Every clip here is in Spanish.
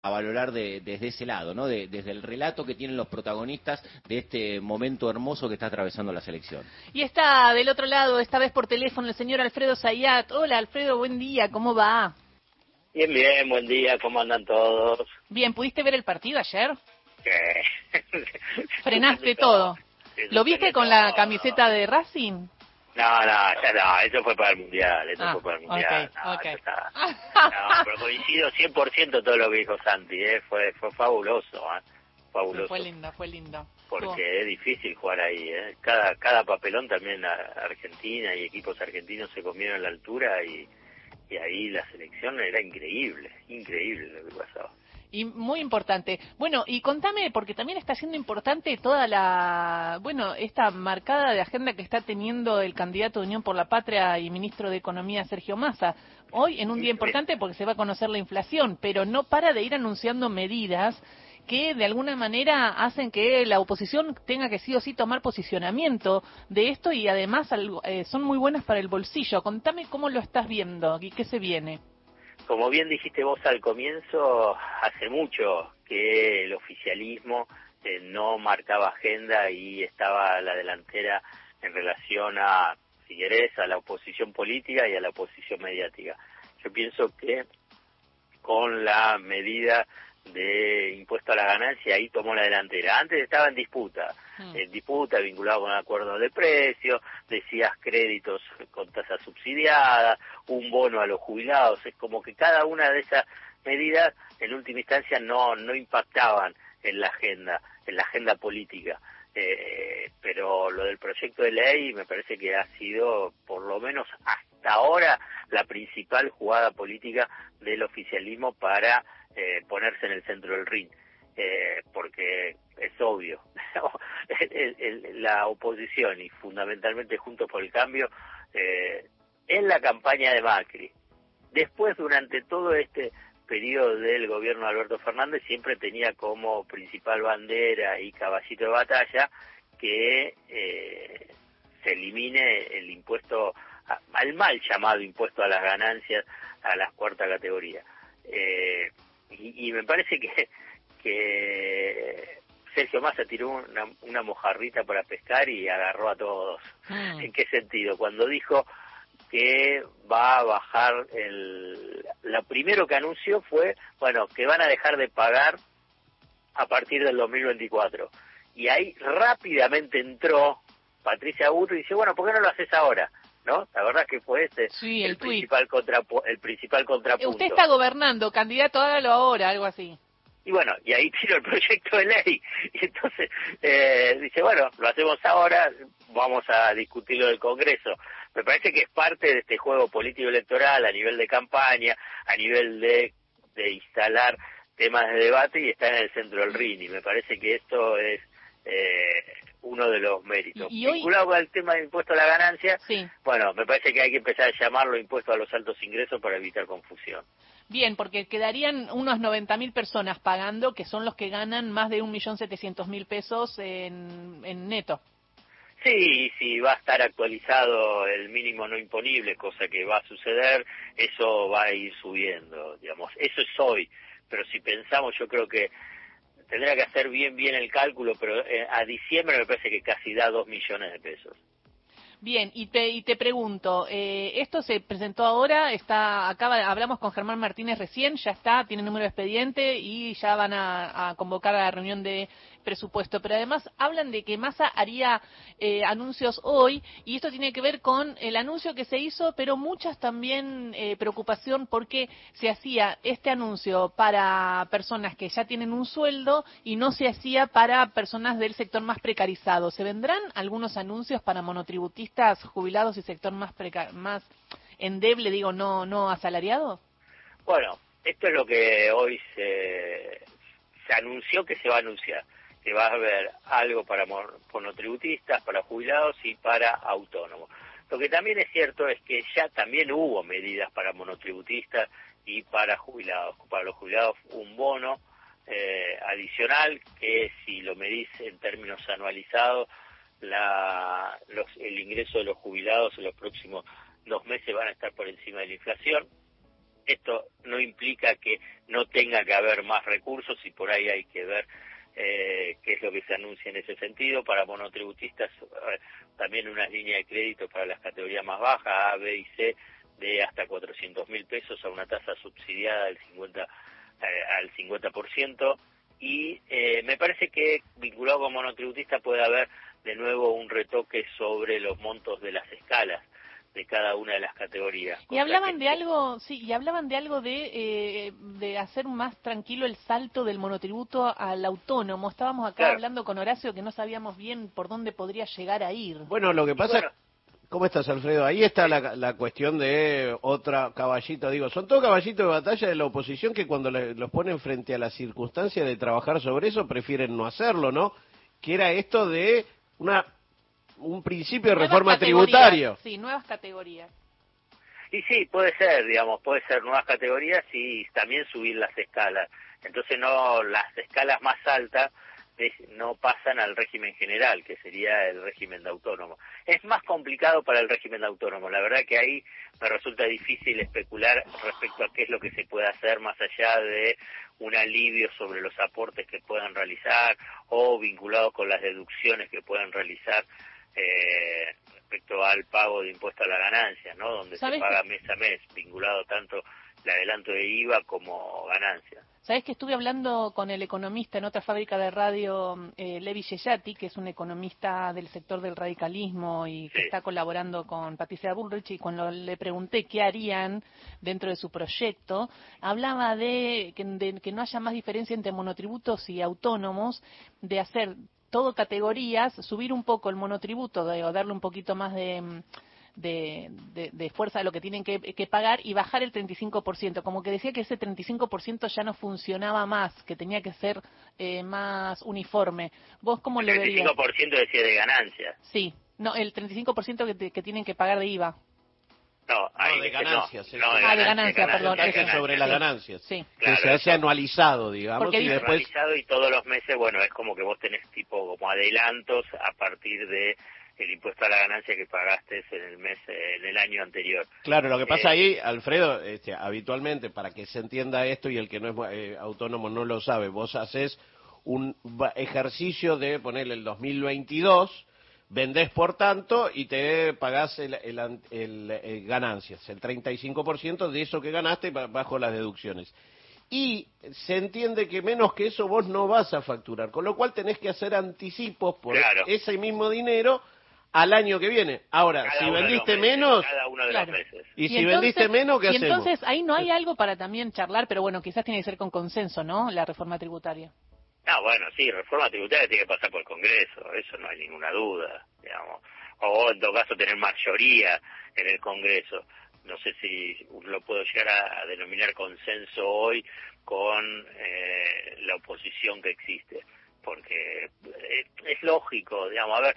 a valorar desde ese lado, ¿no? desde el relato que tienen los protagonistas de este momento hermoso que está atravesando la selección. Y está del otro lado, esta vez por teléfono, el señor Alfredo Zayat. Hola, Alfredo, buen día, ¿cómo va? Bien, bien, buen día, ¿cómo andan todos? Bien, ¿pudiste ver el partido ayer? Frenaste todo. ¿Lo viste con la camiseta de Racing? No, no, ya no, eso fue para el Mundial, eso ah, fue para el Mundial. Okay, no, pero coincido 100% todo lo que dijo Santi, ¿eh? fue, fue fabuloso, ¿eh? fabuloso. Fue lindo, fue lindo. Porque es difícil jugar ahí, ¿eh? cada, cada papelón también a Argentina y equipos argentinos se comieron la altura y, y ahí la selección era increíble, increíble lo que pasaba. Y muy importante. Bueno, y contame, porque también está siendo importante toda la, bueno, esta marcada de agenda que está teniendo el candidato de Unión por la Patria y ministro de Economía, Sergio Massa. Hoy en un día importante porque se va a conocer la inflación, pero no para de ir anunciando medidas que de alguna manera hacen que la oposición tenga que sí o sí tomar posicionamiento de esto y además eh, son muy buenas para el bolsillo. Contame cómo lo estás viendo y qué se viene como bien dijiste vos al comienzo, hace mucho que el oficialismo eh, no marcaba agenda y estaba a la delantera en relación a, si querés, a la oposición política y a la oposición mediática. Yo pienso que con la medida de impuesto a la ganancia, ahí tomó la delantera. Antes estaba en disputa, mm. en disputa vinculado con acuerdo de precios, decías créditos con tasa subsidiada, un bono a los jubilados, es como que cada una de esas medidas en última instancia no, no impactaban en la agenda, en la agenda política. Eh, pero lo del proyecto de ley me parece que ha sido, por lo menos hasta ahora, la principal jugada política del oficialismo para eh, ponerse en el centro del ring, eh, porque es obvio, la oposición y fundamentalmente Juntos por el Cambio, eh, en la campaña de Macri, después durante todo este periodo del gobierno de Alberto Fernández siempre tenía como principal bandera y caballito de batalla que eh, se elimine el impuesto al mal llamado impuesto a las ganancias a la cuarta categoría. Eh, y, me parece que, que Sergio Massa tiró una, una mojarrita para pescar y agarró a todos. Mm. ¿En qué sentido? Cuando dijo que va a bajar el... Lo primero que anunció fue, bueno, que van a dejar de pagar a partir del 2024. Y ahí rápidamente entró Patricia Burro y dice, bueno, ¿por qué no lo haces ahora? ¿No? La verdad que fue este el, principal el principal contrapunto. Usted está gobernando, candidato, hágalo ahora, algo así. Y bueno, y ahí tiro el proyecto de ley. Y entonces eh, dice, bueno, lo hacemos ahora, vamos a discutirlo del Congreso. Me parece que es parte de este juego político-electoral a nivel de campaña, a nivel de, de instalar temas de debate y está en el centro del ring. Y me parece que esto es eh, uno de los méritos. ¿Y, Vinculado al tema del impuesto a la ganancia, bueno, me parece que hay que empezar a llamarlo impuesto a los altos ingresos para evitar confusión. Bien, porque quedarían unos 90.000 personas pagando, que son los que ganan más de 1.700.000 pesos en, en neto. Sí, sí, va a estar actualizado el mínimo no imponible, cosa que va a suceder, eso va a ir subiendo, digamos. Eso es hoy, pero si pensamos, yo creo que tendría que hacer bien bien el cálculo, pero eh, a diciembre me parece que casi da dos millones de pesos. Bien, y te, y te pregunto, eh, esto se presentó ahora, está, acaba, hablamos con Germán Martínez recién, ya está, tiene número de expediente y ya van a convocar a la reunión de presupuesto, pero además hablan de que Massa haría eh, anuncios hoy y esto tiene que ver con el anuncio que se hizo, pero muchas también eh, preocupación porque se hacía este anuncio para personas que ya tienen un sueldo y no se hacía para personas del sector más precarizado. ¿Se vendrán algunos anuncios para monotributistas, jubilados y sector más más endeble, digo, no no asalariado? Bueno, esto es lo que hoy se, se anunció que se va a anunciar que va a haber algo para monotributistas, para jubilados y para autónomos. Lo que también es cierto es que ya también hubo medidas para monotributistas y para jubilados. Para los jubilados un bono eh, adicional que si lo medís en términos anualizados, la, los, el ingreso de los jubilados en los próximos dos meses van a estar por encima de la inflación. Esto no implica que no tenga que haber más recursos y por ahí hay que ver eh, qué es lo que se anuncia en ese sentido. Para monotributistas, eh, también una línea de crédito para las categorías más bajas, A, B y C, de hasta 400 mil pesos a una tasa subsidiada del 50, eh, al 50%. Y eh, me parece que vinculado con monotributista puede haber de nuevo un retoque sobre los montos de las escalas de cada una de las categorías. Y hablaban de algo, sí, y hablaban de algo de, eh, de hacer más tranquilo el salto del monotributo al autónomo. Estábamos acá hablando con Horacio que no sabíamos bien por dónde podría llegar a ir. Bueno, lo que pasa... ¿Cómo estás, Alfredo? Ahí está la, la, cuestión de otra caballito. Digo, son todos caballitos de batalla de la oposición que cuando los ponen frente a la circunstancia de trabajar sobre eso prefieren no hacerlo, ¿no? Que era esto de una un principio de reforma tributaria. Sí, nuevas categorías. Y sí, puede ser, digamos, puede ser nuevas categorías y también subir las escalas. Entonces no las escalas más altas no pasan al régimen general, que sería el régimen de autónomo. Es más complicado para el régimen de autónomo. La verdad que ahí me resulta difícil especular respecto a qué es lo que se puede hacer más allá de un alivio sobre los aportes que puedan realizar o vinculado con las deducciones que puedan realizar eh, respecto al pago de impuesto a la ganancia, ¿no? Donde se paga mes a mes, vinculado tanto el adelanto de IVA como ganancia. Sabes que estuve hablando con el economista en otra fábrica de radio, eh, Levi Yeyati, que es un economista del sector del radicalismo y que está colaborando con Patricia Bullrich, y cuando le pregunté qué harían dentro de su proyecto, hablaba de que, de que no haya más diferencia entre monotributos y autónomos, de hacer todo categorías, subir un poco el monotributo o darle un poquito más de, de, fuerza a lo que tienen que, pagar y bajar el 35%. Como que decía que ese 35% ya no funcionaba más, que tenía que ser eh, más uniforme. ¿Vos cómo le verías? El 35% decía de ganancias. Sí, no, el 35% que, que tienen que pagar de IVA. No, hay, de ganancias. No, de, ah, de ganancias, perdón. sobre las ganancias. Sí. que se hace anualizado, digamos. y después... anualizado y todos los meses, bueno, es como que vos tenés tipo como adelantos a partir de el impuesto a la ganancia que pagaste en el mes, en el año anterior. Claro, lo que pasa eh, ahí, Alfredo, este, habitualmente, para que se entienda esto y el que no es eh, autónomo no lo sabe, vos haces un ejercicio de ponerle el 2022 vendés por tanto y te pagás el, el, ganancias, el 35% de eso que ganaste bajo las deducciones. Y se entiende que menos que eso vos no vas a facturar, con lo cual tenés que hacer anticipos por ese mismo dinero al año que viene. Ahora, si vendiste menos, y, si vendiste menos, ¿qué y entonces ahí no hay algo para también charlar, pero bueno, quizás tiene que ser con consenso, ¿no? La reforma tributaria. Ah, bueno, sí, reforma tributaria tiene que pasar por el Congreso, eso no hay ninguna duda, digamos. O en todo caso tener mayoría en el Congreso. No sé si lo puedo llegar a, denominar consenso hoy con eh, la oposición que existe, porque es, es lógico, digamos, a ver,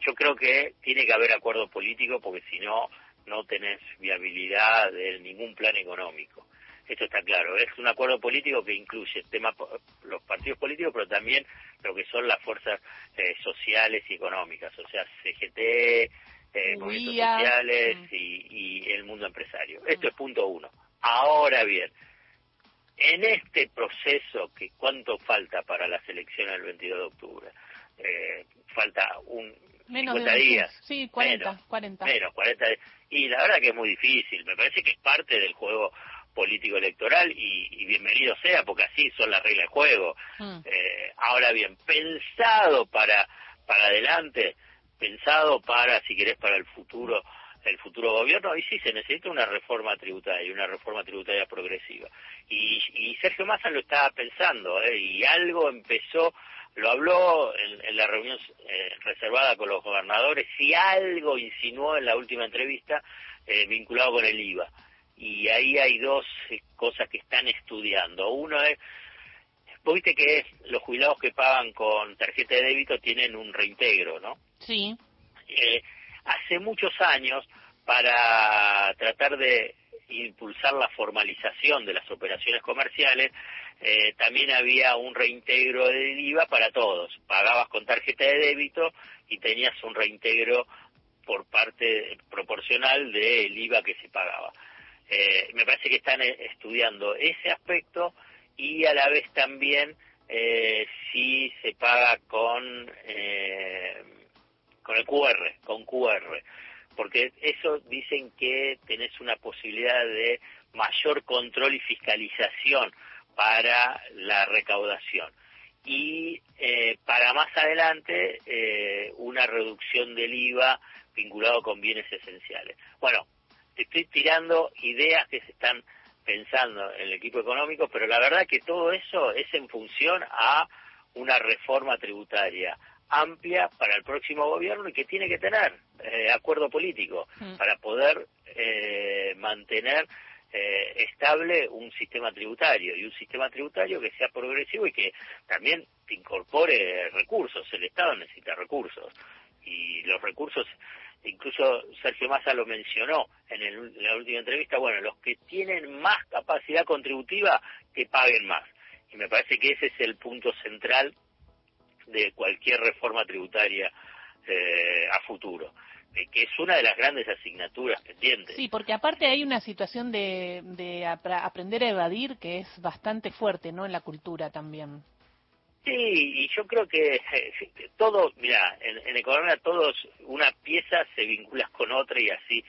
yo creo que tiene que haber acuerdo político porque si no, no tenés viabilidad de ningún plan económico. Esto está claro. Es un acuerdo político que incluye tema, los partidos políticos, pero también lo que son las fuerzas eh, sociales y económicas, o sea, CGT, eh, movimientos sociales mm. y, el mundo empresario. Esto es punto uno. Ahora bien, en este proceso, que ¿cuánto falta para las elecciones del 22 de octubre? Eh, falta un menos 50 días. Sí, 40, menos, 40. Menos, 40. Y la verdad que es muy difícil. Me parece que es parte del juego político electoral y, bienvenido sea porque así son las reglas de juego. Mm. Eh, ahora bien, pensado para para adelante, pensado para si querés para el futuro el futuro gobierno y sí se necesita una reforma tributaria, una reforma tributaria progresiva. Y, y Sergio Massa lo estaba pensando ¿eh? y algo empezó lo habló en, la reunión eh, reservada con los gobernadores y algo insinuó en la última entrevista eh, vinculado con el IVA y ahí hay dos eh, cosas que están estudiando. Uno es, vos viste que los jubilados que pagan con tarjeta de débito tienen un reintegro, ¿no? Sí. Eh, hace muchos años, para tratar de impulsar la formalización de las operaciones comerciales, eh, también había un reintegro del IVA para todos. Pagabas con tarjeta de débito y tenías un reintegro por parte proporcional del IVA que se pagaba. Eh, me parece que están eh, estudiando ese aspecto y a la vez también eh, si se paga con eh, con el QR, con QR, porque eso dicen que tenés una posibilidad de mayor control y fiscalización para la recaudación y eh, para más adelante eh, una reducción del IVA vinculado con bienes esenciales. Bueno, te estoy tirando ideas que se están pensando en el equipo económico, pero la verdad que todo eso es en función a una reforma tributaria amplia para el próximo gobierno y que tiene que tener eh, acuerdo político Mm. para poder eh, mantener eh, estable un sistema tributario y un sistema tributario que sea progresivo y que también incorpore recursos. El Estado necesita recursos y los recursos, incluso Sergio Massa lo mencionó en, el- en la última entrevista, bueno, los que tienen más capacidad contributiva que paguen más. Y me parece que ese es el punto central de cualquier reforma tributaria eh, a futuro, eh, que es una de las grandes asignaturas pendientes. Sí, porque aparte hay una situación de, de aprender a evadir que es bastante fuerte, ¿no? En la cultura también. Sí, y yo creo que eh, todo, mira, en, en economía todos, una pieza se vincula con otra y así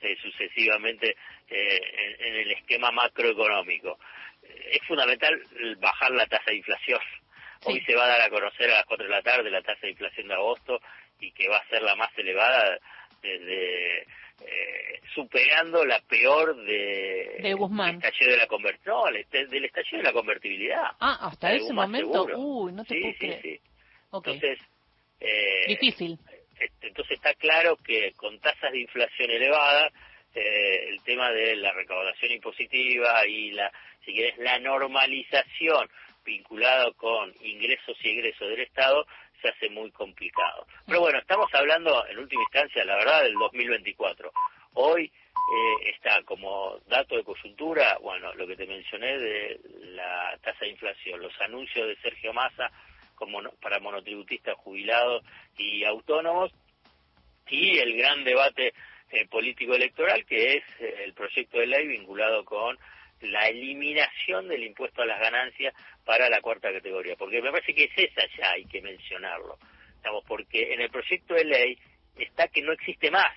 eh, sucesivamente eh, en, en el esquema macroeconómico. Eh, Es fundamental bajar la tasa de inflación. Sí. Hoy se va a dar a conocer a las 4 de la tarde la tasa de inflación de agosto y que va a ser la más elevada desde eh, superando la peor de, De Guzmán. estallido de la no, el est- del estallido de la convertibilidad. Ah, hasta ese Guzmán momento. seguro. Uy, no te sí, puedo sí, creer. sí. Ok. Entonces, eh, Difícil. este, entonces está claro que con tasas de inflación elevadas, eh, el tema de la recaudación impositiva y la, si querés, la normalización vinculado con ingresos y egresos del Estado se hace muy complicado. Pero bueno, estamos hablando en última instancia, la verdad, del 2024. Hoy eh, está como dato de coyuntura, bueno, lo que te mencioné de la tasa de inflación, los anuncios de Sergio Massa como para monotributistas jubilados y autónomos y el gran debate eh, político electoral que es eh, el proyecto de ley vinculado con la eliminación del impuesto a las ganancias para la cuarta categoría, porque me parece que es esa ya, hay que mencionarlo, Digamos, porque en el proyecto de ley está que no existe más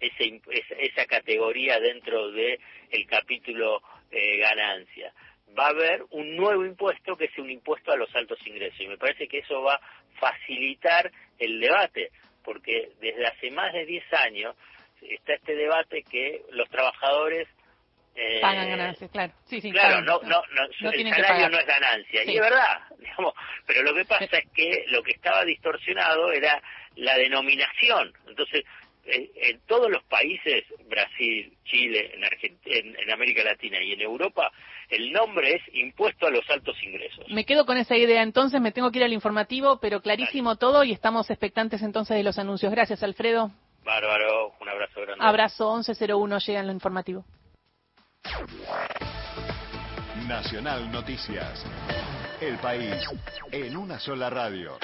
ese, esa, categoría dentro de el capítulo eh, ganancia. Va a haber un nuevo impuesto que es un impuesto a los altos ingresos y me parece que eso va a facilitar el debate, porque desde hace más de 10 años está este debate que los trabajadores eh, Pagan ganancias, claro. Sí, sí. Claro, no, no, no, No el salario no es ganancia, Sí. y es verdad, digamos, pero lo que pasa es que lo que estaba distorsionado era la denominación. Entonces, en todos los países, Brasil, Chile, en, en América Latina y en Europa, el nombre es impuesto a los altos ingresos. Me quedo con esa idea entonces, me tengo que ir al informativo, pero clarísimo todo y estamos expectantes entonces de los anuncios. Gracias, Alfredo. Bárbaro, un abrazo grande. Abrazo 1101, llega en lo informativo. Nacional Noticias. El país en una sola radio.